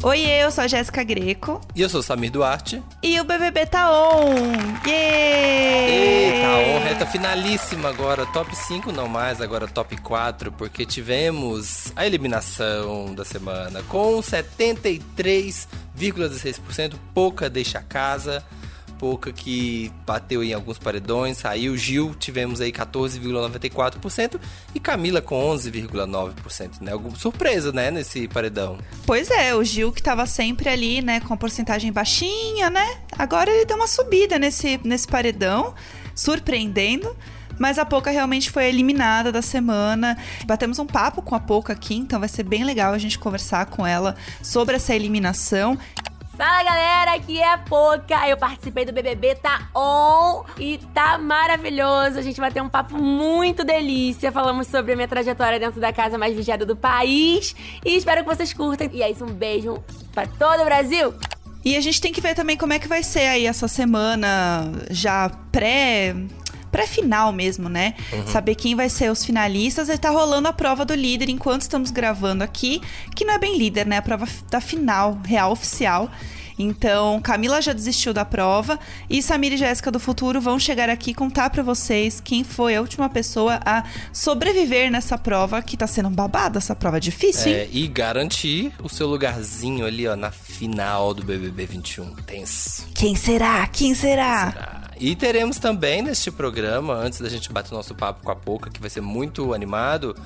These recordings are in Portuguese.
Oi, eu sou a Jéssica Greco. E eu sou o Samir Duarte. E o BBB tá on! Yeah! tá on, reta finalíssima agora. Top 5 não mais, agora top 4, porque tivemos a eliminação da semana com 73,16%. Pouca deixa a casa. Pouca que bateu em alguns paredões, saiu. Gil, tivemos aí 14,94% e Camila com 11,9%, né? Alguma surpresa, né, nesse paredão. Pois é, o Gil que tava sempre ali, né, com a porcentagem baixinha, né? Agora ele deu uma subida nesse, nesse paredão, surpreendendo. Mas a Poca realmente foi eliminada da semana. Batemos um papo com a Poca aqui, então vai ser bem legal a gente conversar com ela sobre essa eliminação. Fala galera, aqui é a Poca. Eu participei do BBB Tá On e tá maravilhoso. A gente vai ter um papo muito delícia. Falamos sobre a minha trajetória dentro da casa mais vigiada do país e espero que vocês curtem. E é isso, um beijo para todo o Brasil. E a gente tem que ver também como é que vai ser aí essa semana já pré pré-final mesmo, né? Uhum. Saber quem vai ser os finalistas. E tá rolando a prova do líder enquanto estamos gravando aqui, que não é bem líder, né? A prova da final real oficial. Então, Camila já desistiu da prova e Samir e Jéssica do futuro vão chegar aqui contar para vocês quem foi a última pessoa a sobreviver nessa prova, que tá sendo babada, essa prova difícil, é, e garantir o seu lugarzinho ali, ó, na final do BBB 21. Tenso. Quem será? Quem será? Quem será? E teremos também neste programa, antes da gente bater o nosso papo com a Pouca, que vai ser muito animado,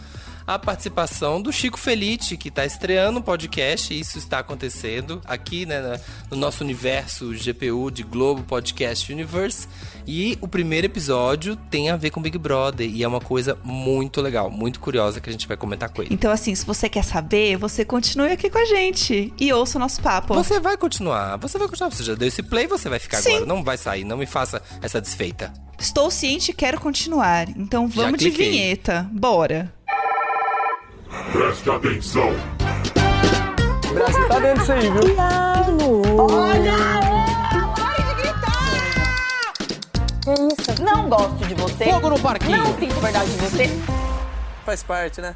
a participação do Chico Felite, que está estreando um podcast, e isso está acontecendo aqui né, no nosso universo GPU de Globo Podcast Universe. E o primeiro episódio tem a ver com Big Brother, e é uma coisa muito legal, muito curiosa que a gente vai comentar com ele. Então, assim, se você quer saber, você continue aqui com a gente e ouça o nosso papo. Você vai continuar, você vai continuar. Você já deu esse play, você vai ficar Sim. agora. Não vai sair, não me faça essa desfeita. Estou ciente e quero continuar. Então vamos de vinheta. Bora. Preste atenção. O Brasil tá dentro disso aí, viu? Olha! Que isso? Não gosto de você. Fogo no parquinho. Não sinto verdade de você. Faz parte, né?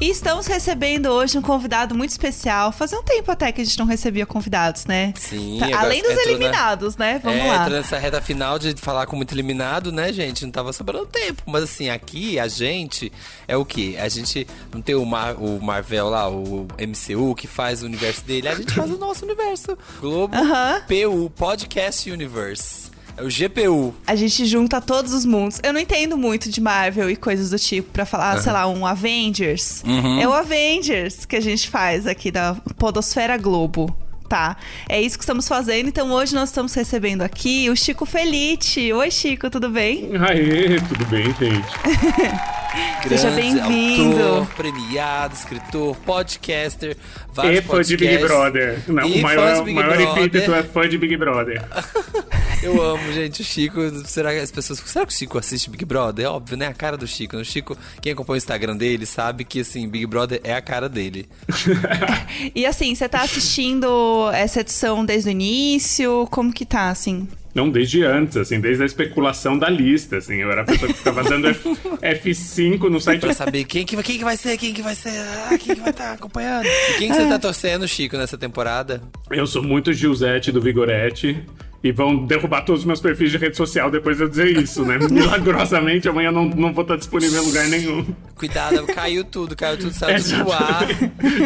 E estamos recebendo hoje um convidado muito especial. Fazia um tempo até que a gente não recebia convidados, né? Sim. Tá, além dos eliminados, na... né? Vamos é, lá. nessa reta final de falar com muito eliminado, né, gente? Não tava sobrando tempo. Mas assim, aqui a gente é o quê? A gente não tem o, Mar, o Marvel lá, o MCU, que faz o universo dele. A gente faz o nosso universo. Globo uh -huh. PU, Podcast Universe. É o GPU. A gente junta todos os mundos. Eu não entendo muito de Marvel e coisas do tipo para falar, uhum. sei lá, um Avengers. Uhum. É o Avengers que a gente faz aqui da Podosfera Globo tá? É isso que estamos fazendo. Então hoje nós estamos recebendo aqui o Chico Felite. Oi, Chico, tudo bem? Aê, tudo bem, gente? Seja bem-vindo. premiado, escritor, podcaster, vários E fã de Big Brother. Não, o maior, Big maior epíteto é fã de Big Brother. Eu amo, gente, o Chico. Será que as pessoas. Será que o Chico assiste Big Brother? É óbvio, né? A cara do Chico. O Chico, quem acompanha o Instagram dele, sabe que assim, Big Brother é a cara dele. e assim, você tá assistindo essa edição desde o início? Como que tá, assim? Não, desde antes, assim, desde a especulação da lista, assim. Eu era a pessoa que ficava dando F, 5 no site. Pra saber quem que, quem que vai ser, quem que vai ser, ah, quem que vai estar tá acompanhando. E quem que você tá torcendo, Chico, nessa temporada? Eu sou muito Gilzete do Vigorete. E vão derrubar todos os meus perfis de rede social depois de eu dizer isso, né? Milagrosamente, amanhã não, não vou estar disponível em lugar nenhum. Cuidado, caiu tudo, caiu tudo, saiu tudo do ar.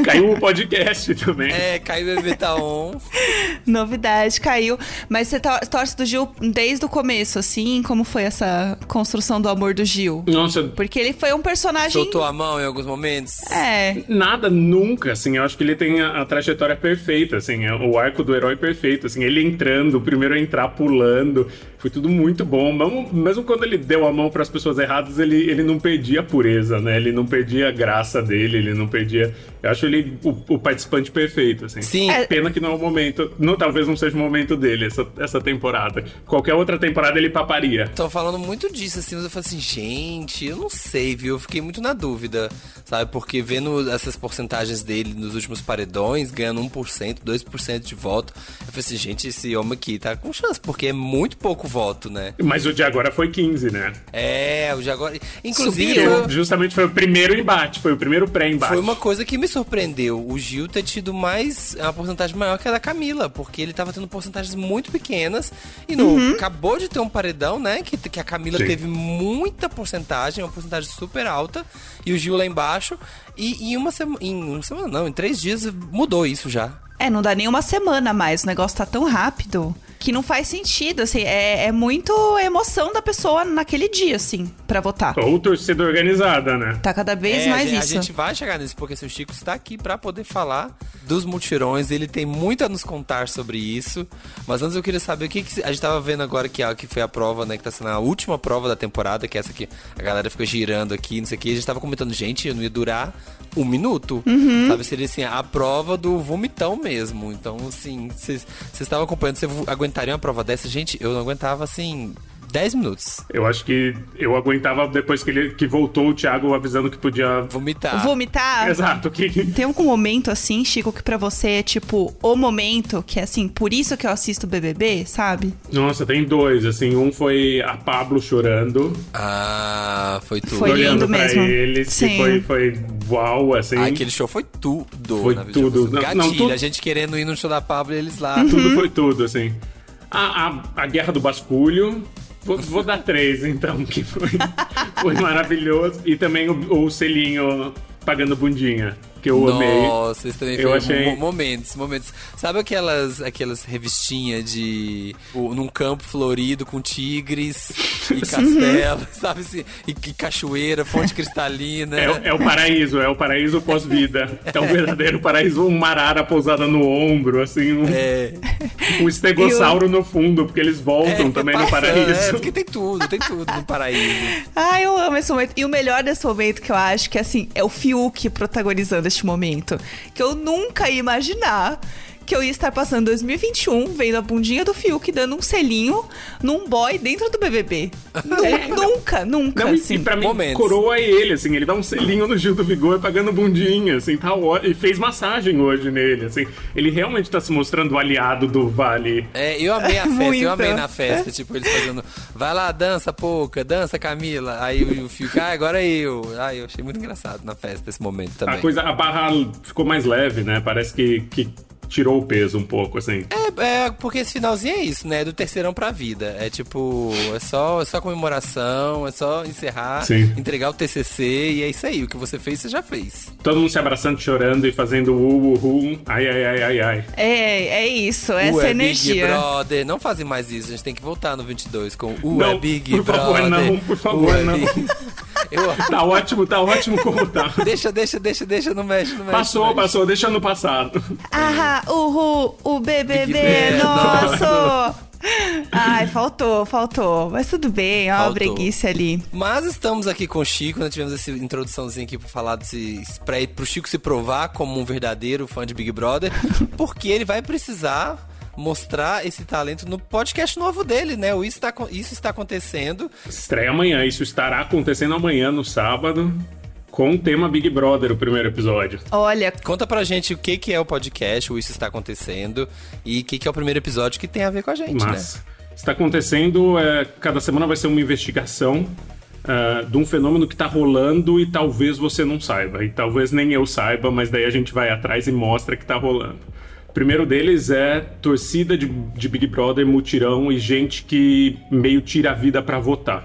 caiu o podcast também. É, caiu o bebê tá on. Novidade, caiu. Mas você torce do Gil desde o começo, assim? Como foi essa construção do amor do Gil? Nossa. Porque ele foi um personagem. Soltou a mão em alguns momentos? É. Nada, nunca, assim. Eu acho que ele tem a, a trajetória perfeita, assim. É o arco do herói perfeito, assim. Ele entrando, primeiro primeiro entrar pulando. Foi tudo muito bom. Mesmo, mesmo quando ele deu a mão para as pessoas erradas, ele, ele não perdia a pureza, né? Ele não perdia a graça dele, ele não perdia. Eu acho ele o, o participante perfeito, assim. Sim. É... Pena que não é o momento. Não, talvez não seja o momento dele, essa, essa temporada. Qualquer outra temporada ele paparia. Estão falando muito disso, assim, mas eu falei assim, gente, eu não sei, viu? Eu fiquei muito na dúvida, sabe? Porque vendo essas porcentagens dele nos últimos paredões, ganhando 1%, 2% de voto, eu falei assim, gente, esse homem aqui tá com chance, porque é muito pouco voto, né? Mas o de agora foi 15, né? É, o de agora. Inclusive, foi- Justamente foi o primeiro embate, foi o primeiro pré-embate. Foi uma coisa que me surpreendeu. O Gil ter tido mais. uma porcentagem maior que a da Camila, porque ele tava tendo porcentagens muito pequenas. E no, Uhum. acabou de ter um paredão, né? Que, que a Camila Sim. teve muita porcentagem, uma porcentagem super alta. E o Gil lá embaixo. E em uma semana. Em uma semana, não, em três dias mudou isso já. É, não dá nem uma semana mais. O negócio tá tão rápido que não faz sentido, assim. É, é muito emoção da pessoa naquele dia, assim, pra votar. Ou torcida organizada, né? Tá cada vez É, mais a, gente, isso. a gente vai chegar nisso, porque o Chico está aqui pra poder falar dos mutirões. Ele tem muito a nos contar sobre isso. Mas antes eu queria saber o que, que a gente tava vendo agora que, a- que foi a prova, né? Que tá sendo a última prova da temporada, que é essa que a galera ficou girando aqui, não sei o que. A gente tava comentando, gente, não ia durar um minuto. Uhum. Sabe? Seria assim, a prova do vomitão mesmo. Então, assim, vocês vocês estavam acompanhando, vocês aguentariam uma prova dessa? Gente, eu não aguentava assim. 10 minutos. Eu acho que eu aguentava depois que ele que voltou o Thiago avisando que podia. Vomitar. Vomitar. Exato, que. Tem algum momento assim, Chico, que pra você é tipo o momento que é assim, por isso que eu assisto BBB, sabe? Nossa, tem dois, assim. Um foi a Pablo chorando, Ah, foi tudo. Foi olhando lindo pra mesmo. eles, que foi, foi uau, assim. Ah, aquele show foi tudo. Foi tudo. Não, Gatilho, não, tudo- a gente querendo ir no show da Pablo e eles lá. Tudo foi tudo, assim. A, a, a Guerra do Basculho. Vou, vou dar três, então, que foi, foi maravilhoso. E também o, o selinho pagando bundinha, que eu amei. Nossa, isso também Eu foi achei- mo- momentos, momentos. Sabe aquelas, aquelas revistinhas de. num campo florido com tigres e castelos, sabe assim? E, e cachoeira, fonte cristalina. É, o- é o paraíso, é o paraíso pós-vida. É o verdadeiro paraíso, uma arara pousada no ombro, assim, um, É. um estegossauro no fundo, porque eles voltam É, também no passando, paraíso. É, porque tem tudo, tem tudo no paraíso. Ai, eu amo esse momento. E o melhor desse momento que eu acho que assim, é o Fiuk protagonizando este momento. Que eu nunca ia imaginar que eu ia estar passando 2021 vendo a bundinha do Fiuk dando um selinho num boy dentro do BBB. Nu- nunca, nunca, Não, e- assim. e pra mim, Momentos. coroa ele, assim, ele dá um selinho no Gil do Vigor pagando bundinha, assim, tá E fez massagem hoje nele, assim. Ele realmente tá se mostrando o aliado do Vale. É, eu amei a festa, Muito. eu amei na festa, tipo, eles fazendo, vai lá, dança, pouca, dança, Camila. Aí o, o Fiuk, ah, agora eu. Ah, eu achei muito engraçado na festa esse momento também. A coisa, a barra ficou mais leve, né? Parece que, que tirou o peso um pouco, assim. É, é, porque esse finalzinho é isso, né? É do terceirão pra vida. É tipo, é só, é só comemoração, é só encerrar, Sim. entregar o TCC e é isso aí. O que você fez, você já fez. Todo mundo se abraçando, chorando e fazendo uh, uh, uh. Ai, ai, ai, ai, ai. É, é isso, essa Ué, Big energia. Brother. Não fazem mais isso. A gente tem que voltar no 22 com o Não, é Big por favor, Brother. não, por favor, Ué, não. Big- Eu... Tá ótimo, tá ótimo como tá. Deixa, deixa, deixa, deixa, não mexe, não mexe. Passou, não mexe. passou, deixa no passado. Ah, uhul, o BBB é nosso! Ai, faltou, faltou. Mas tudo bem, ó, a Faltou. breguice ali. Mas estamos aqui com o Chico, né? Tivemos essa introduçãozinha aqui pra falar desse. pra, pro Chico se provar como um verdadeiro fã de Big Brother, porque ele vai precisar mostrar esse talento no podcast novo dele, né? O Isso Está, Isso está Acontecendo. Estreia amanhã, isso estará acontecendo amanhã, no sábado, com o tema Big Brother, o primeiro episódio. Olha, Conta pra gente o que, que é o podcast, o Isso Está Acontecendo, e o que, que é o primeiro episódio que tem a ver com a gente, Mas né? está acontecendo, é, cada semana vai ser uma investigação é, de um fenômeno que está rolando e talvez você não saiba. E talvez nem eu saiba, mas daí a gente vai atrás e mostra que está rolando. Primeiro deles é torcida de, de Big Brother, mutirão e gente que meio tira a vida para votar.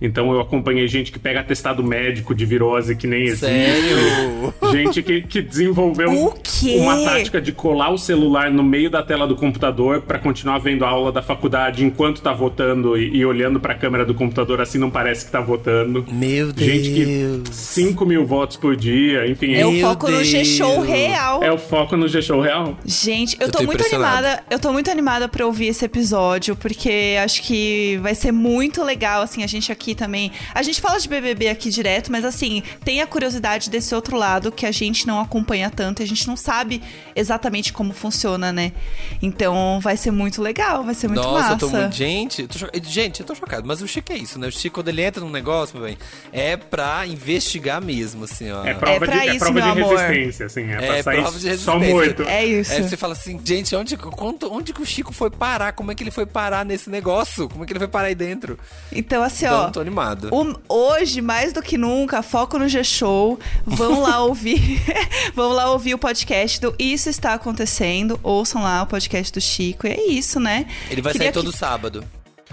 Então eu acompanhei gente que pega atestado médico de virose que nem existe. Sério? Gente que, que desenvolveu O quê? uma tática de colar o celular no meio da tela do computador pra continuar vendo a aula da faculdade enquanto tá votando e, e olhando pra câmera do computador assim não parece que tá votando. Meu Deus. Gente que 5 mil votos por dia, enfim. é o foco no G-Show Deus. real. É o foco no G-Show real. Gente, eu, Eu tô, tô muito animada. Eu tô muito animada pra ouvir esse episódio, porque acho que vai ser muito legal, assim, a gente aqui aqui também. A gente fala de BBB aqui direto, mas assim, tem a curiosidade desse outro lado que a gente não acompanha tanto e a gente não sabe exatamente como funciona, né? Então vai ser muito legal, vai ser muito Nossa, massa. eu tô muito. Gente, eu tô cho- gente, eu tô chocado. Mas o Chico é isso, né? O Chico, quando ele entra num negócio, meu bem, é pra investigar mesmo, assim, ó. É prova, pra de, é isso, prova meu de amor. resistência, assim. É, É, pra sair prova de só resistência. morto. É isso. Aí você fala assim, gente, onde, onde, onde que o Chico foi parar? Como é que ele foi parar nesse negócio? Como é que ele foi parar aí dentro? Então, assim, Então, ó. Tô animado. o- hoje, mais do que nunca, foco no G-Show. Vão lá ouvir. vão lá ouvir o podcast do Isso Está Acontecendo. Ouçam lá o podcast do Chico. E é isso, né? Ele vai Queria sair todo que- sábado.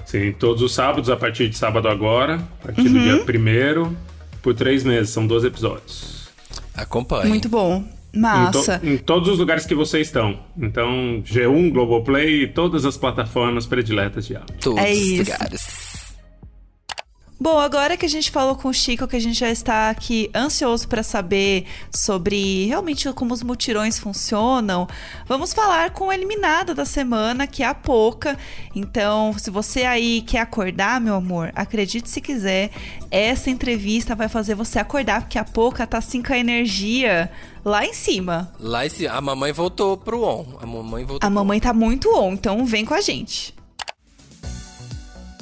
Sim, todos os sábados, a partir de sábado agora, a partir do Uhum. dia primeiro, por três meses, são 12 episódios. Acompanhe. Muito bom. Em, to- Massa. em todos os lugares que vocês estão. Então, G1, Globoplay e todas as plataformas prediletas de áudio. Todos É os lugares. Bom, agora que a gente falou com o Chico, que a gente já está aqui ansioso para saber sobre realmente como os mutirões funcionam, vamos falar com a eliminada da semana, que é a Poca. Então, se você aí quer acordar, meu amor, acredite se quiser, essa entrevista vai fazer você acordar, porque a Poca tá assim com a energia lá em cima. Lá esse, a mamãe voltou pro on. A mamãe voltou A mamãe tá muito on, então vem com a gente.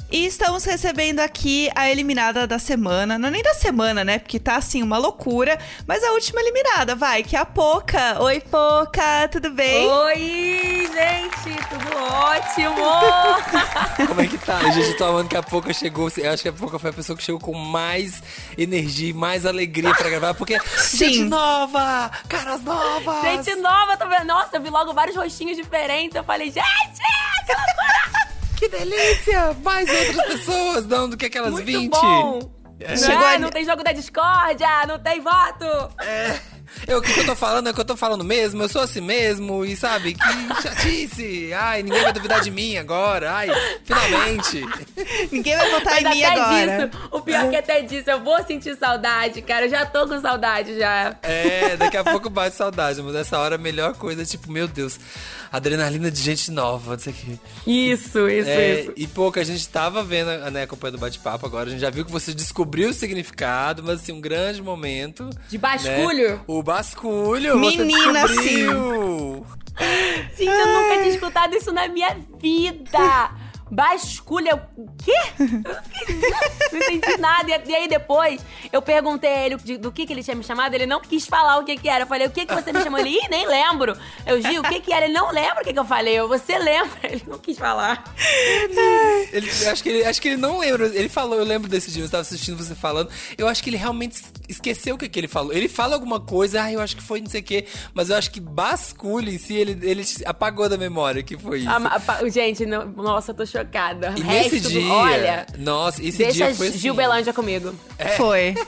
E estamos recebendo aqui a eliminada da semana. Não é nem da semana, né? Porque tá assim uma loucura. Mas a última eliminada, vai, que é a Poca. Oi, Poca, tudo bem? Oi, gente, tudo ótimo! Como é que tá? Gente, eu tô amando que a Pouca chegou. Eu acho que a Pouca foi a pessoa que chegou com mais energia e mais alegria pra gravar. Porque Sim. gente nova! Caras novas! gente nova, tô vendo. Nossa, eu vi logo vários rostinhos diferentes. Eu falei, gente, que loucura! Que delícia! Mais outras pessoas, não, do que aquelas Muito 20. bom! Chegou Não, a- não tem jogo da discórdia, não tem voto! Eu, o que eu tô falando é o que eu tô falando mesmo, eu sou assim mesmo, e sabe, que chatice! Ai, ninguém vai duvidar de mim agora, ai, finalmente! Ninguém vai votar Mas em mim agora. disso, o pior que até disso, eu vou sentir saudade, cara. Eu já tô com saudade já. É, daqui a pouco bate saudade, mas nessa hora a melhor coisa é tipo, meu Deus, adrenalina de gente nova, não sei o quê. Isso, isso, É, isso. e pouco, a gente tava vendo, né, acompanhando o bate-papo agora, a gente já viu que você descobriu o significado, mas assim, um grande momento. De basculho? né? O basculho! Menina, você descobriu. Gente, eu nunca tinha escutado isso na minha vida. Basculha, o quê? Não entendi nada. E, aí depois eu perguntei a ele do que, que ele tinha me chamado. Ele não quis falar o que, que era. Eu falei, o que, que você me chamou? Ele, ih, nem lembro. Eu, Gil, o que, que era? Ele não lembra o que, que eu falei. Eu, você lembra? Ele não quis falar. Ele, acho, que ele, acho que ele não lembra. Ele falou, eu lembro desse dia, eu estava assistindo você falando. Eu acho que ele realmente esqueceu o que, que ele falou. Ele fala alguma coisa, ah, eu acho que foi não sei o quê. Mas eu acho que basculho em si, ele, ele apagou da memória que foi isso. A gente, não- nossa, eu tô chocada. e O nesse resto dia, do, olha, nossa, esse deixa dia foi assim, Gil Belândia comigo. Foi.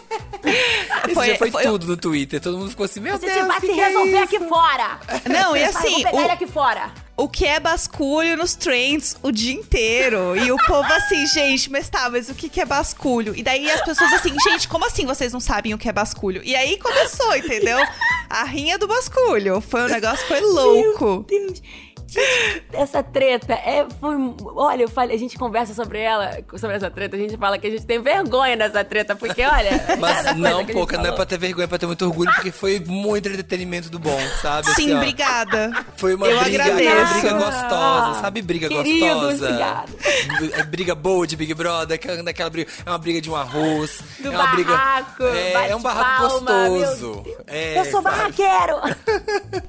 Esse Foi- dia foi, foi- tudo no Twitter. Todo mundo ficou assim, meu A gente Deus, vai que se é resolver isso? aqui fora. Não, e Vai, assim, vou pegar ele o, aqui fora. O que é basculho nos trends o dia inteiro. E o povo assim, gente, mas tá, mas o que, que é basculho? E daí as pessoas assim, gente, como assim vocês não sabem o que é basculho? E aí começou, entendeu? A rinha do basculho. Foi um negócio, foi louco. Deus. Gente, essa treta é. Foi, olha, eu falei, a gente conversa sobre ela, sobre essa treta, a gente fala que a gente tem vergonha dessa treta, porque olha. Mas não, pouca, não é pra ter vergonha, é pra ter muito orgulho, porque foi muito entretenimento do bom, sabe? Sim, Assim, obrigada. Foi uma Eu briga, agradeço. aquela briga gostosa, sabe? Briga Queridos, gostosa. obrigada. É briga boa de Big Brother, aquela, daquela briga. É uma briga de um arroz. Do é uma briga. barraco, É, é um barraco meu gostoso. É, eu sou sabe? barraqueiro!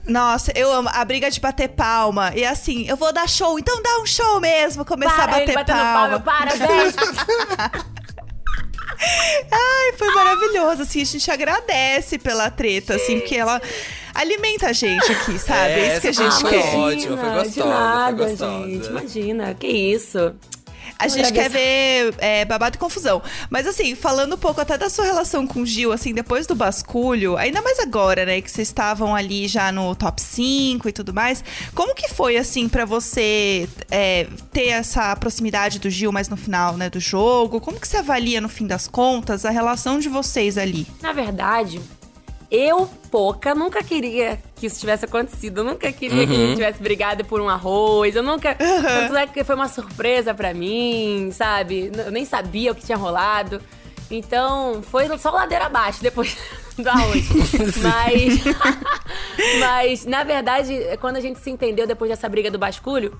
Nossa, eu amo a briga de bater palma. E assim, eu vou dar show, então dá um show mesmo. Começar Para, a bater palma, palma. para, beijo! Ai, foi maravilhoso. Assim, a gente agradece pela treta, assim, porque ela alimenta a gente aqui, sabe? É, isso que a gente foi quer. ótima, foi gostosa, de nada, foi gostosa. gente, imagina, que isso. A gente quer ver é, babado e confusão. Mas assim, falando um pouco até da sua relação com o Gil, assim, depois do basculho, ainda mais agora, né, que vocês estavam ali já no top 5 e tudo mais, como que foi, assim, pra você é, ter essa proximidade do Gil mais no final, né, do jogo? Como que você avalia, no fim das contas, a relação de vocês ali? Na verdade, Eu, pouca, nunca queria que isso tivesse acontecido. Eu nunca queria que a gente tivesse brigado por um arroz. Eu nunca. Tanto é que foi uma surpresa pra mim, sabe? Eu nem sabia o que tinha rolado. Então, foi só ladeira abaixo depois do arroz. mas. mas, na verdade, quando a gente se entendeu depois dessa briga do basculho.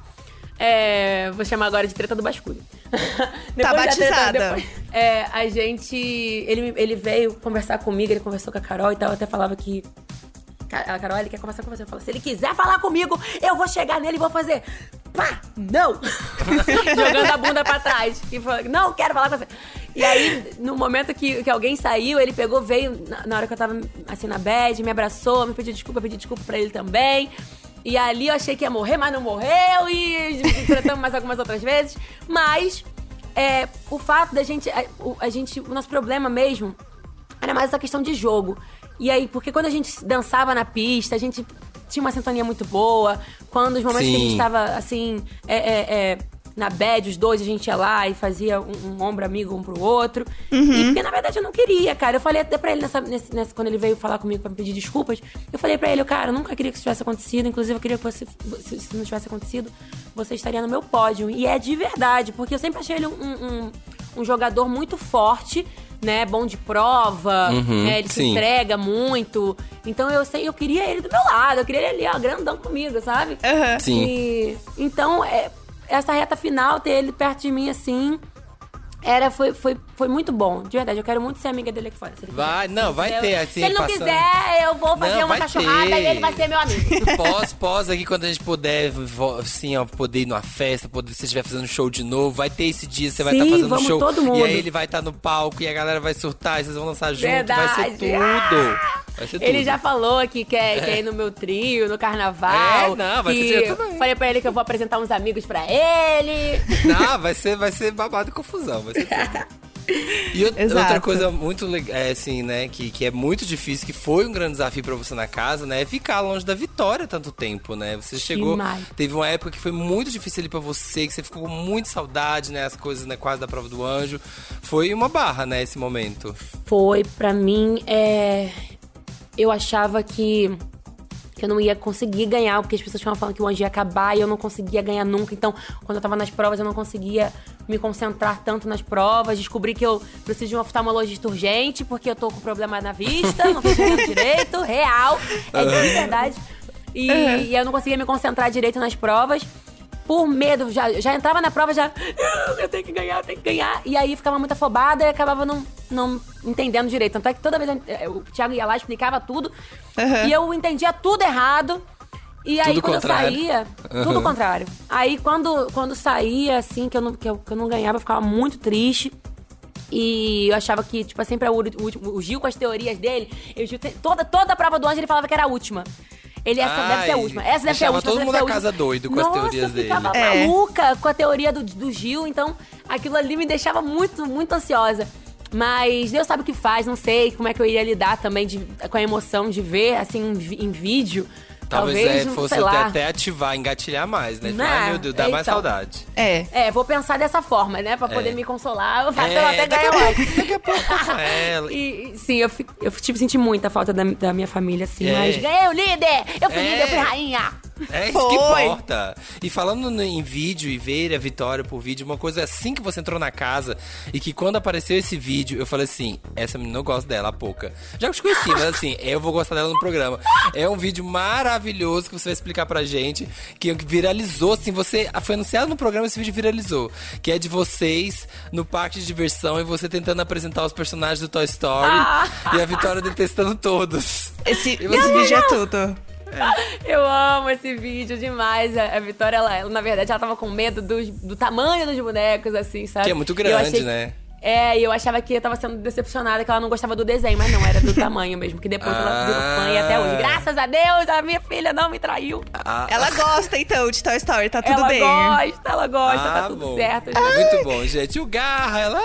É, vou chamar agora de treta do basculho. Treta- batizada. depois- é, a gente. Ele, ele veio conversar comigo, ele conversou com a Carol e tal. Eu até falava que. A Carol, ele quer conversar com você. Eu falo, se ele quiser falar comigo, eu vou chegar nele e vou fazer. Pá! Não! Jogando a bunda pra trás. E falou, não quero falar com você. E aí, no momento que, que alguém saiu, ele pegou, veio na, na hora que eu tava assim na bed, me abraçou, me pediu desculpa, eu pedi desculpa pra ele também. E ali eu achei que ia morrer, mas não morreu. E tratamos mais algumas outras vezes. Mas é, o fato da gente. A, o, a gente. O nosso problema mesmo era mais essa questão de jogo. E aí, porque quando a gente dançava na pista, a gente tinha uma sintonia muito boa. Quando os momentos que a gente Sim. tava, assim, é, é, é, na bad, os dois, a gente ia lá e fazia um, um ombro amigo um pro outro. E porque, na verdade, eu não queria, cara. Eu falei até pra ele, nessa, nesse- nessa- quando ele veio falar comigo pra me pedir desculpas, eu falei pra ele, cara, eu nunca queria que isso tivesse acontecido. Inclusive, eu queria que você, se, se não tivesse acontecido, você estaria no meu pódio. E é de verdade, porque eu sempre achei ele um- um- um jogador muito forte, né? Bom de prova, Uhum, né? Ele se sim. entrega muito. Então eu sei, eu queria ele do meu lado, eu queria ele ali, ó, grandão comigo, sabe? Aham. Sim. E, então, é, essa reta final, ter ele perto de mim assim. Era, foi, foi, foi muito bom, de verdade. Eu quero muito ser amiga dele aqui fora. quiser. Vai, não, vai Eu- ter, assim, Se ele não passando- quiser, eu vou fazer Não, uma cachorrada ter. e ele vai ser meu amigo. Pós, pós aqui, quando a gente puder, assim, ó, poder ir numa festa, poder, se estiver fazendo show de novo, vai ter esse dia, você vai estar fazendo vamos show. todo E mundo. aí ele vai estar no palco e a galera vai surtar, e vocês vão lançar junto, vai ser Verdade. tudo. Ser Ele tudo. já falou que quer, quer ir no meu trio, no carnaval. É, não, vai ser também. Falei pra ele que eu vou apresentar uns amigos pra ele. Não, vai ser, vai ser babado e confusão, vai ser tudo. E outra coisa muito legal, é, assim, né, que, que é muito difícil, que foi um grande desafio pra você na casa, né, é ficar longe da vitória tanto tempo, né? Você chegou, Demais. teve uma época que foi muito difícil ali pra você, que você ficou com muita saudade, né, as coisas, né, quase da prova do anjo. Foi uma barra, né, esse momento. Foi, pra mim, é... eu achava que, que eu não ia conseguir ganhar, porque as pessoas estavam falando que o anjo ia acabar e eu não conseguia ganhar nunca. Então, quando eu tava nas provas, eu não conseguia me concentrar tanto nas provas. Descobri que eu preciso de um oftalmologista urgente, porque eu tô com problema na vista, não tô enxergando direito, real, é de verdade. E, e eu não conseguia me concentrar direito nas provas. Por medo, já, já entrava na prova, já. Eu tenho que ganhar, eu tenho que ganhar. E aí ficava muito afobada e acabava não, não entendendo direito. Tanto é que toda vez eu- o Thiago ia lá, explicava tudo. E eu entendia tudo errado. E aí Tudo quando contrário. eu saía, tudo Uhum. contrário. Aí quando, quando saía, assim, que eu, não, que, eu, que eu não ganhava, eu ficava muito triste. E eu achava que, tipo, sempre era o, último- o Gil com as teorias dele. Eu, toda, toda a prova do anjo ele falava que era a última. Ele, essa deve ser a Ai, última. Essa deve ser a última. todo mundo na casa doido com as Nossa, teorias eu dele. ficava É. maluca com a teoria do, do Gil. Então, aquilo ali me deixava muito, muito ansiosa. Mas Deus sabe o que faz, não sei como é que eu iria lidar também de- com a emoção de ver, assim, em, em vídeo. Talvez, Talvez, é, não fosse sei até, lá. até ativar, engatilhar mais, né? Né? Ai, meu Deus, dá mais Então. saudade. É. É, vou pensar dessa forma, né? Pra poder É. me consolar. Eu faço É, até daqui ganhar a mais. pouco- daqui a pouco ela. E, e, sim, eu, fi- eu tive senti muita falta da, da minha família, assim. É. Mas ganhei o líder! Eu fui É. líder, eu fui rainha! É isso que Foi. importa. E falando no- em vídeo e ver a vitória por vídeo, uma coisa assim que você entrou na casa e que quando apareceu esse vídeo, eu falei assim: essa menina eu gosto dela, a pouca. Já te conheci, mas assim, eu vou gostar dela no programa. É um vídeo maravilhoso que você vai explicar pra gente, que viralizou, assim, você. Foi anunciado no programa, esse vídeo viralizou. Que é de vocês no parque de diversão e você tentando apresentar os personagens do Toy Story e a Vitória detestando todos. Esse, esse vídeo é tudo. Eu amo esse vídeo demais. A, a Vitória, ela, ela, na verdade, ela tava com medo dos- do, tamanho dos bonecos, assim, sabe? Que é muito eu grande, achei- né? É, e eu achava que eu tava sendo decepcionada, que ela não gostava do desenho, mas não, era do tamanho mesmo, que depois ela virou fã e até hoje. Ah. Graças a Deus, a minha filha não me traiu. Ah, Ela gosta, então, de Toy Story, tá tudo ela bem. gosta, ela gosta, Ah, tá tudo bom. certo. Muito bom, gente. O Garra, ela.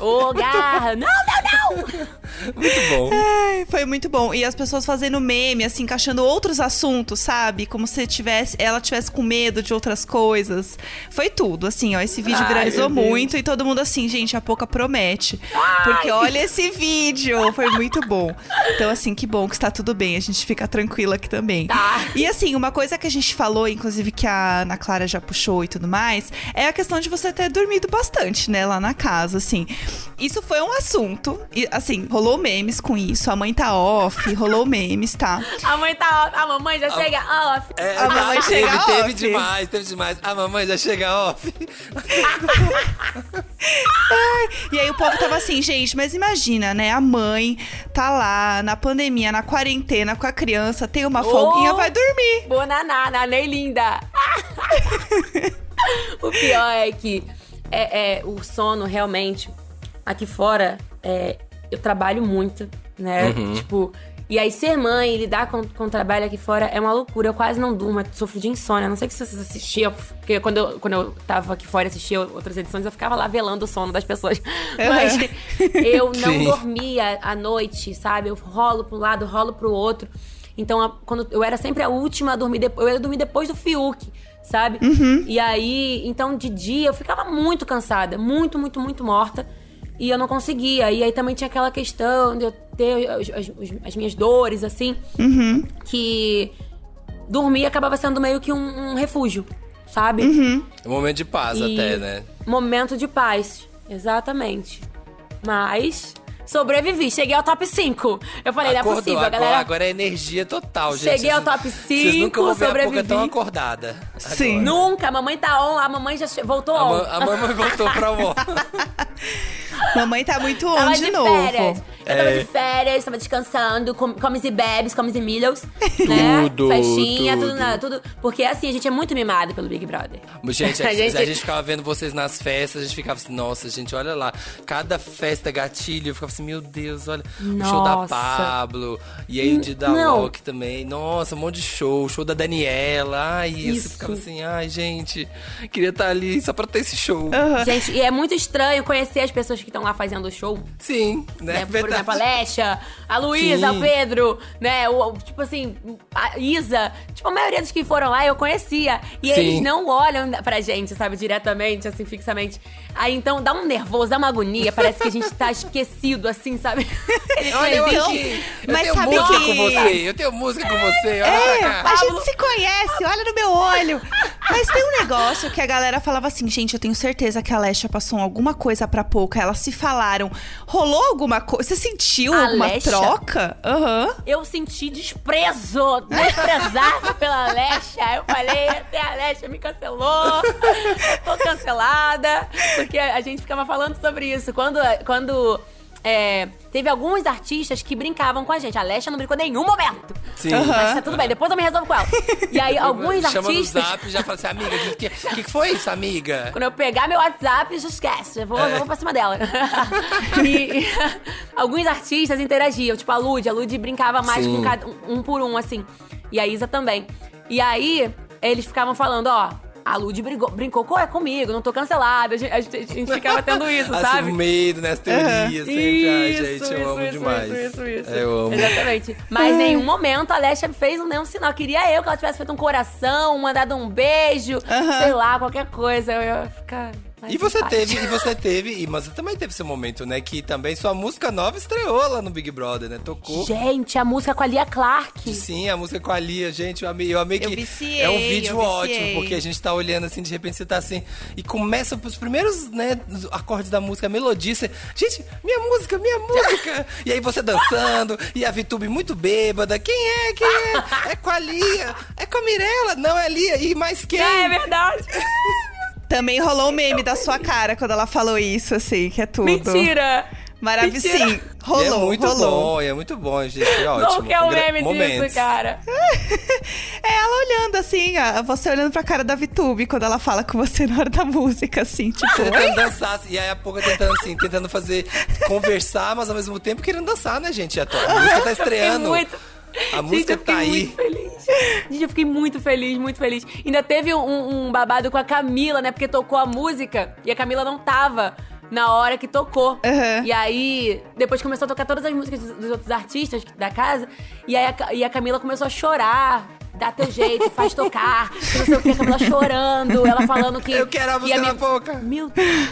Ô, garra! Não, não, não! Muito bom. Ai, foi muito bom. E as pessoas fazendo meme, assim, encaixando outros assuntos, sabe? Como se tivesse, ela tivesse com medo de outras coisas. Foi tudo, assim, ó. Esse vídeo Ai, viralizou muito e todo mundo assim, gente, a pouca promete. Porque olha esse vídeo, foi muito bom. Então, assim, que bom que está tudo bem. A gente fica tranquila aqui também. Tá. E assim, uma coisa que a gente falou, inclusive que a Ana Clara já puxou e tudo mais, é a questão de você ter dormido bastante, né, lá na casa, assim. Isso foi um assunto, e assim, rolou memes com isso, a mãe tá off, rolou memes, tá? A mãe tá off. A mamãe já chega off. É, A mamãe chega teve, teve off. demais, teve demais. A mamãe já chega off. E aí o povo tava assim, gente, mas imagina, né, a mãe tá lá na pandemia, na quarentena com a criança, tem uma folguinha, vai dormir. Boa naná, nanei linda. o pior é que é, é, o sono realmente aqui fora é, eu trabalho muito, né? Tipo, e aí ser mãe e lidar com, com o trabalho aqui fora é uma loucura. Eu quase não durmo, eu sofro de insônia. Não sei se vocês assistiam, porque quando eu, quando eu tava aqui fora e assistia outras edições, eu ficava lá velando o sono das pessoas. Mas eu não Sim. dormia à noite, sabe? Eu rolo pra um lado, rolo pro outro. Então, a- quando eu era sempre a última a dormir, depois, eu ia dormir depois do Fiuk, sabe? E aí, então de dia eu ficava muito cansada, muito, muito, muito morta. E eu não conseguia. E aí também tinha aquela questão de eu ter as, as- as minhas dores, assim, que dormir acabava sendo meio que um, um refúgio, sabe? Um momento de paz E- até, né? Momento de paz. Exatamente. Mas sobrevivi, cheguei ao top 5. Eu falei, não é Acordou, possível, agora, galera. agora é energia total, gente. Cheguei ao top Vocês nunca 5, vão ver a Poca sobrevivi. tão acordada. Sim. Agora. Nunca, a mamãe tá on, a mamãe já voltou A, on. ma- a mamãe voltou pra on. Mamãe tá muito Tava on de, de, novo. férias. Eu tava É. de férias, tava descansando, com, comes e bebes, comes e milhos, né? Tudo, Festinha, tudo. tudo. na- tudo. Porque assim, a gente é muito mimado pelo Big Brother. Gente, a, A gente... gente- ficava vendo vocês nas festas, a gente ficava assim, nossa, gente, olha lá. Cada festa gatilho, eu ficava assim, meu Deus, olha. O show da Nossa. Pablo. E aí o de da. Loki também. Nossa, um monte de show. O show da Daniela. Ai, isso. Isso. Ficava assim, ai, gente, queria estar ali só pra ter esse show. Gente, e é muito estranho conhecer as pessoas que estão lá fazendo o show. Sim, né? né? Verdade. Exemplo, a Lesha, a Luísa, o Pedro, né? O, tipo assim, a Isa. Tipo, a maioria dos que foram lá eu conhecia. E Sim. eles não olham pra gente, sabe, diretamente, assim, fixamente. Aí então dá um nervoso, dá uma agonia. Parece que a gente tá esquecido, assim, sabe? Olha eu. Eu Mas tenho sabe música que- com você. Eu tenho música com você. Olha É, pra cá. a gente se conhece, olha no meu olho. Mas tem um negócio que a galera falava assim, gente, eu tenho certeza que a Lesha passou alguma coisa pra pouca. Elas se falaram. Rolou alguma coisa? Você sentiu A alguma Lesha? troca? Aham. Eu senti desprezo, desprezado pela Lesha. Eu falei, até a Lesha me cancelou, tô cancelada. Porque a gente ficava falando sobre isso. Quando, quando é, teve alguns artistas que brincavam com a gente. A Lesha não brincou em nenhum momento. Sim. Mas tá tudo bem, depois eu me resolvo com ela. E aí, alguns Chama artistas... no zap e já fala assim, amiga, o que, que, que foi isso, amiga? Quando eu pegar meu WhatsApp, já esquece. Eu vou, É. vou pra cima dela. e, e alguns artistas interagiam. Tipo, a Lud. A Lud brincava mais Sim. com cada, um, um por um, assim. E a Isa também. E aí, eles ficavam falando, ó... A Lud brigou, brincou com, é comigo, não tô cancelada. A gente, a gente- a gente ficava tendo isso, Assim, sabe? o medo, né? As teorias sempre. Ai, Isso, gente, eu isso, amo isso, demais. Isso, isso, isso. É, Eu amo. Exatamente. Mas em nenhum momento a Alexia fez nenhum sinal. Queria eu que ela tivesse feito um coração, mandado um beijo, sei lá, qualquer coisa. Eu ia ficar. E você teve, e você teve, e, mas você também teve seu momento, né? Que também sua música nova estreou lá no Big Brother, né? Tocou. Gente, a música com a Lia Clark. Sim, a música com a Lia, gente, eu amei, eu amei Eu que viciei, é um vídeo ótimo, porque a gente tá olhando assim, de repente você tá assim, e começa os primeiros, né, acordes da música, a melodia, você, gente, minha música, minha música! e aí você dançando, e a Vitube muito bêbada, quem é, quem é? É com a Lia, é com a Mirella, não é a Lia, e mais quem? É verdade. Também rolou o meme da sua cara quando ela falou isso, assim, que é tudo. Mentira. Maravilhoso. Sim, rolou, E é muito rolou. bom, é muito bom, gente, é ótimo. Qual que é o meme momentos. disso, cara? É ela olhando assim, ó, você olhando pra cara da Vitube quando ela fala com você na hora da música, assim, tipo. Tentando dançar, e aí a pouca tentando assim, tentando fazer, conversar, mas ao mesmo tempo querendo dançar, né, gente? A, a música tá estreando. Muito... A Gente, música fiquei tá aí. muito feliz. Gente, eu fiquei muito feliz, muito feliz. Ainda teve um, um babado com a Camila, né? Porque tocou a música e a Camila não tava na hora que tocou. Aham. E aí, depois começou a tocar todas as músicas dos, dos outros artistas da casa. E aí a, e a Camila começou a chorar. Dá teu jeito, faz tocar. Não sei o que, a Camila chorando. Ela falando que. Eu quero a música ia da Poca. Meu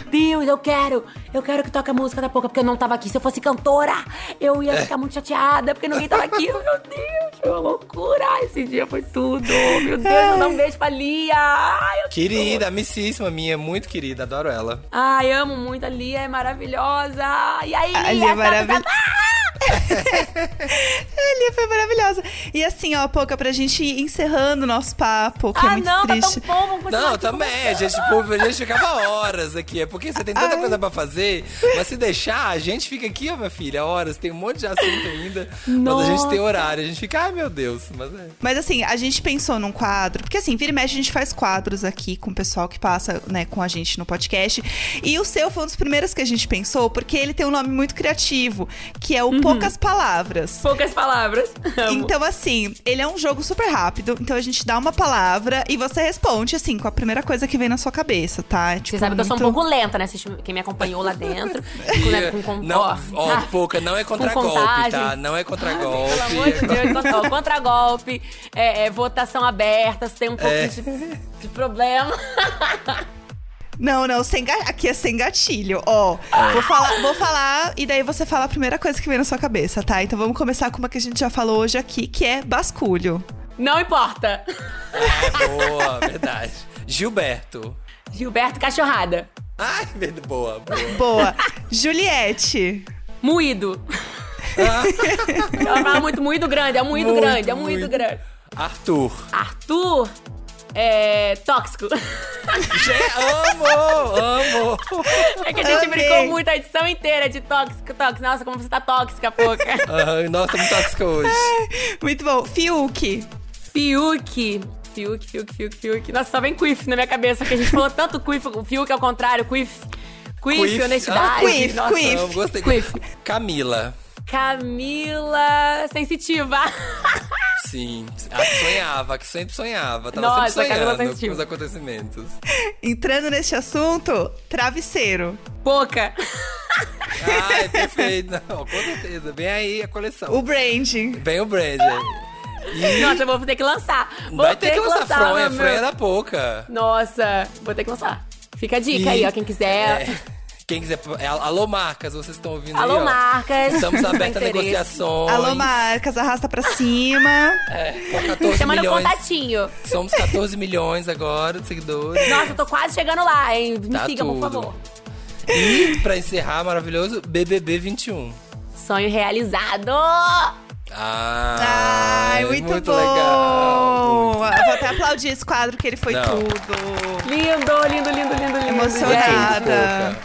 Deus, eu quero. Eu quero que toque a música da Poca, porque eu não tava aqui. Se eu fosse cantora, eu ia ficar muito chateada, porque ninguém tava aqui. Meu Deus, foi uma loucura. Esse dia foi tudo. Meu Deus, vou dar um beijo pra Lia. Ai, eu Querida, amicíssima minha, muito querida, adoro ela. Ai, amo muito. A Lia é maravilhosa. E aí, A Lia, é maravilhosa. sabe? A Lia foi maravilhosa. E assim, ó, Pouca, pra gente encerrando o nosso papo, que é Ah, muito não, triste. tá tão bom. Vamos Não, também, a gente, a gente ficava horas aqui. É porque você tem tanta coisa pra fazer, mas se deixar, a gente fica aqui, ó, minha filha, horas. Tem um monte de assunto ainda. Mas a gente tem horário. A gente fica, ai meu Deus. Mas é. Mas assim, a gente pensou num quadro, porque assim, vira e mexe a gente faz quadros aqui com o pessoal que passa, né, com a gente no podcast. E o seu foi um dos primeiros que a gente pensou, porque ele tem um nome muito criativo, que é o Poucas Palavras. Poucas palavras. Amo. Então, assim, ele é um jogo super rápido. Então a gente dá uma palavra e você responde, assim, com a primeira coisa que vem na sua cabeça, tá? É, Você tipo, sabe que eu sou um muito- pouco lenta, né? Quem me acompanhou lá dentro. com, né, com, com, Não, ó, ó, pouca, não é contra com golpe, contagem. tá? Não é contra golpe. Pelo amor de Deus, contragolpe, é, é, votação aberta, se tem um pouco É. de, de problema. Não, não, sem ga- aqui é sem gatilho. Ó, vou falar, vou falar e daí você fala a primeira coisa que vem na sua cabeça, tá? Então vamos começar com uma que a gente já falou hoje aqui, que é basculho. Não importa. É boa, verdade. Gilberto. Gilberto Cachorrada. Ai, verdade, boa, boa. Boa. Juliette. Moído. Ela fala muito moído grande, é um moído Muito, grande, é um moído muito. grande. Arthur. Arthur é tóxico. Amo, amo. É que a gente Amei. brincou muito a edição inteira de tóxico, tóxico. Nossa, como você tá tóxica, pouca. Ai, nossa, muito tóxica hoje. Muito bom. Fiuk. Fiuk. Fiuk, Fiuk, Fiuk, Fiuk. Nossa, só vem Quiff na minha cabeça, que a gente falou tanto Quiff, o Fiuk ao contrário, Quiff. Quiff, Quiff. honestidade. Ah, Quiff, nossa. Quiff. Amo, gostei. Quiff. Camila. Camila sensitiva. Sim, a que sonhava, a que sempre sonhava. Tava Nossa, sempre Camila sonhando sensitiva. com os acontecimentos. Entrando neste assunto, travesseiro. Pouca. Ai, perfeito. Não, com certeza. Vem aí a coleção. O branding. Vem o brand aí. Nossa, eu vou ter que lançar. Vou Vai ter que lançar fronha, meu- fronha da pouca. Nossa, vou ter que lançar. Fica a dica aí, ó, quem quiser. É, quem quiser. é, Alô, marcas, vocês estão ouvindo Alô, aí, ó. marcas. Estamos Tem abertos a negociações. Alô, marcas, arrasta pra cima. É, são 14 Chamando milhões. contatinho. Somos 14 milhões agora de seguidores. Nossa, eu tô quase chegando lá, hein? Me Tá siga, por tudo. favor. E, pra encerrar, maravilhoso, BBB 21. Sonho realizado! Ah, Ai, muito, muito bom. legal. muito. Eu vou até aplaudir esse quadro, que ele foi Não. tudo. Lindo, lindo, lindo, lindo, lindo. Emocionada.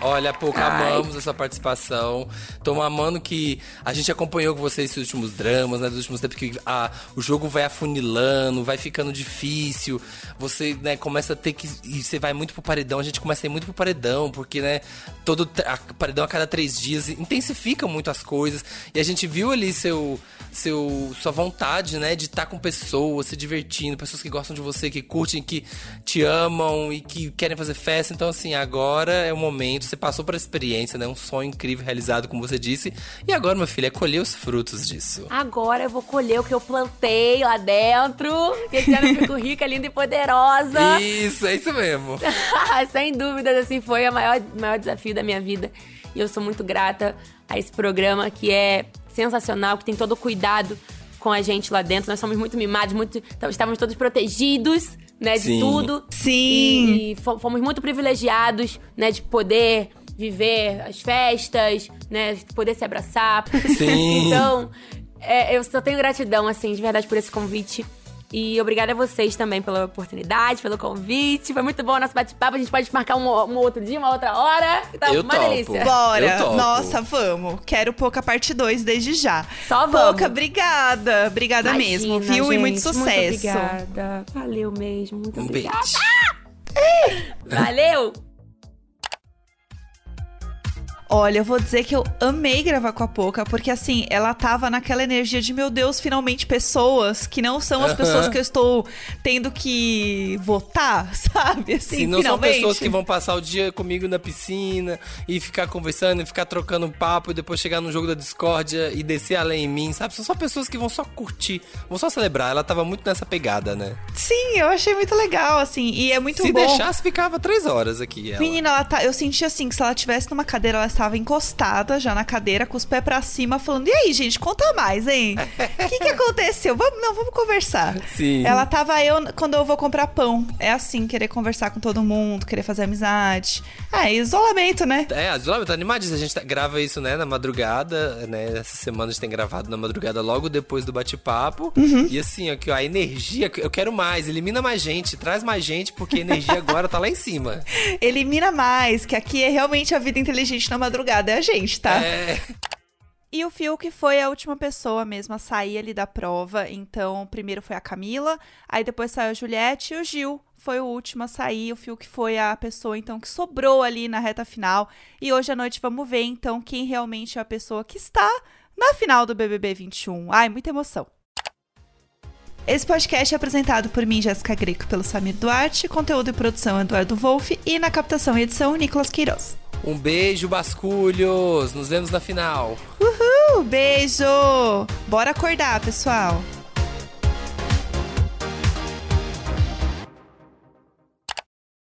Olha, pouco amamos a sua participação. Tô amando que a gente acompanhou com vocês esses últimos dramas, né? Dos últimos tempos que a, o jogo vai afunilando, vai ficando difícil. Você, né, começa a ter que. E você vai muito pro paredão. A gente começa a ir muito pro paredão, porque, né, todo a- paredão a cada três dias intensifica muito as coisas. E a gente viu ali seu. Seu, sua vontade, né, de estar com pessoas, se divertindo, pessoas que gostam de você, que curtem, que te amam e que querem fazer festa. Então, assim, agora é o momento. Você passou por essa experiência, né? Um sonho incrível realizado, como você disse. E agora, meu filho, é colher os frutos disso. Agora eu vou colher o que eu plantei lá dentro. Que esse ano eu fico rica, linda e poderosa. Isso, é isso mesmo. Sem dúvidas, assim, foi o maior, maior desafio da minha vida. E eu sou muito grata a esse programa que é sensacional, que tem todo o cuidado com a gente lá dentro. Nós somos muito mimados, muito, estávamos todos protegidos, né, de Sim. tudo. Sim. E, e fo- fomos muito privilegiados, né, de poder viver as festas, né, de poder se abraçar. Sim. então, é, eu só tenho gratidão, assim, de verdade, por esse convite. E obrigada a vocês também pela oportunidade, pelo convite. Foi muito bom o nosso bate-papo. A gente pode marcar um, um outro dia, uma outra hora. Tá Eu uma topo. delícia. Bora! Eu topo. Nossa, vamos. Quero pouca parte 2 desde já. Só vamos. Pouca, obrigada. Obrigada mesmo, Imagina, viu? e muito gente, sucesso. Muito obrigada. Valeu mesmo. Muito Um obrigada. beijo. Valeu! Olha, eu vou dizer que eu amei gravar com a Poca, porque assim, ela tava naquela energia de, meu Deus, finalmente pessoas que não são as pessoas que eu estou tendo que votar, sabe? Assim, Sim, não finalmente. são pessoas que vão passar o dia comigo na piscina e ficar conversando e ficar trocando papo e depois chegar no jogo da discórdia e descer além em mim, sabe? São só pessoas que vão só curtir, vão só celebrar. Ela tava muito nessa pegada, né? Sim, eu achei muito legal, assim, e é muito Se bom. deixasse, ficava três horas aqui. Ela. Menina, ela tá, eu senti assim que se ela tivesse numa cadeira, ela estava encostada já na cadeira, com os pés pra cima, falando: E aí, gente, conta mais, hein? O que, que aconteceu? Vamos, não, vamos conversar. Sim. Ela tava eu quando eu vou comprar pão. É assim, querer conversar com todo mundo, querer fazer amizade. É, isolamento, né? É, isolamento, animadíssimo. A gente tá- grava isso, né, na madrugada, né? Essa semana a gente tem gravado na madrugada logo depois do bate-papo. Uhum. E assim, ó, a energia, eu quero mais, elimina mais gente, traz mais gente, porque a energia agora tá lá em cima. Elimina mais, que aqui é realmente a vida inteligente na madrugada, é a gente, tá? É. E o Fiuk foi a última pessoa mesmo a sair ali da prova. Então, primeiro foi a Camila, aí depois saiu a Juliette e o Gil foi o último a sair. O Fiuk foi a pessoa, então, que sobrou ali na reta final. E hoje à noite vamos ver, então, quem realmente é a pessoa que está na final do BBB 21. Ai, muita emoção. Esse podcast é apresentado por mim, Jéssica Greco, pelo Samir Duarte, conteúdo e produção Eduardo Wolff e na captação e edição Nicolas Queiroz. Um beijo, basculhos! Nos vemos na final. Uhul, beijo! Bora acordar, pessoal!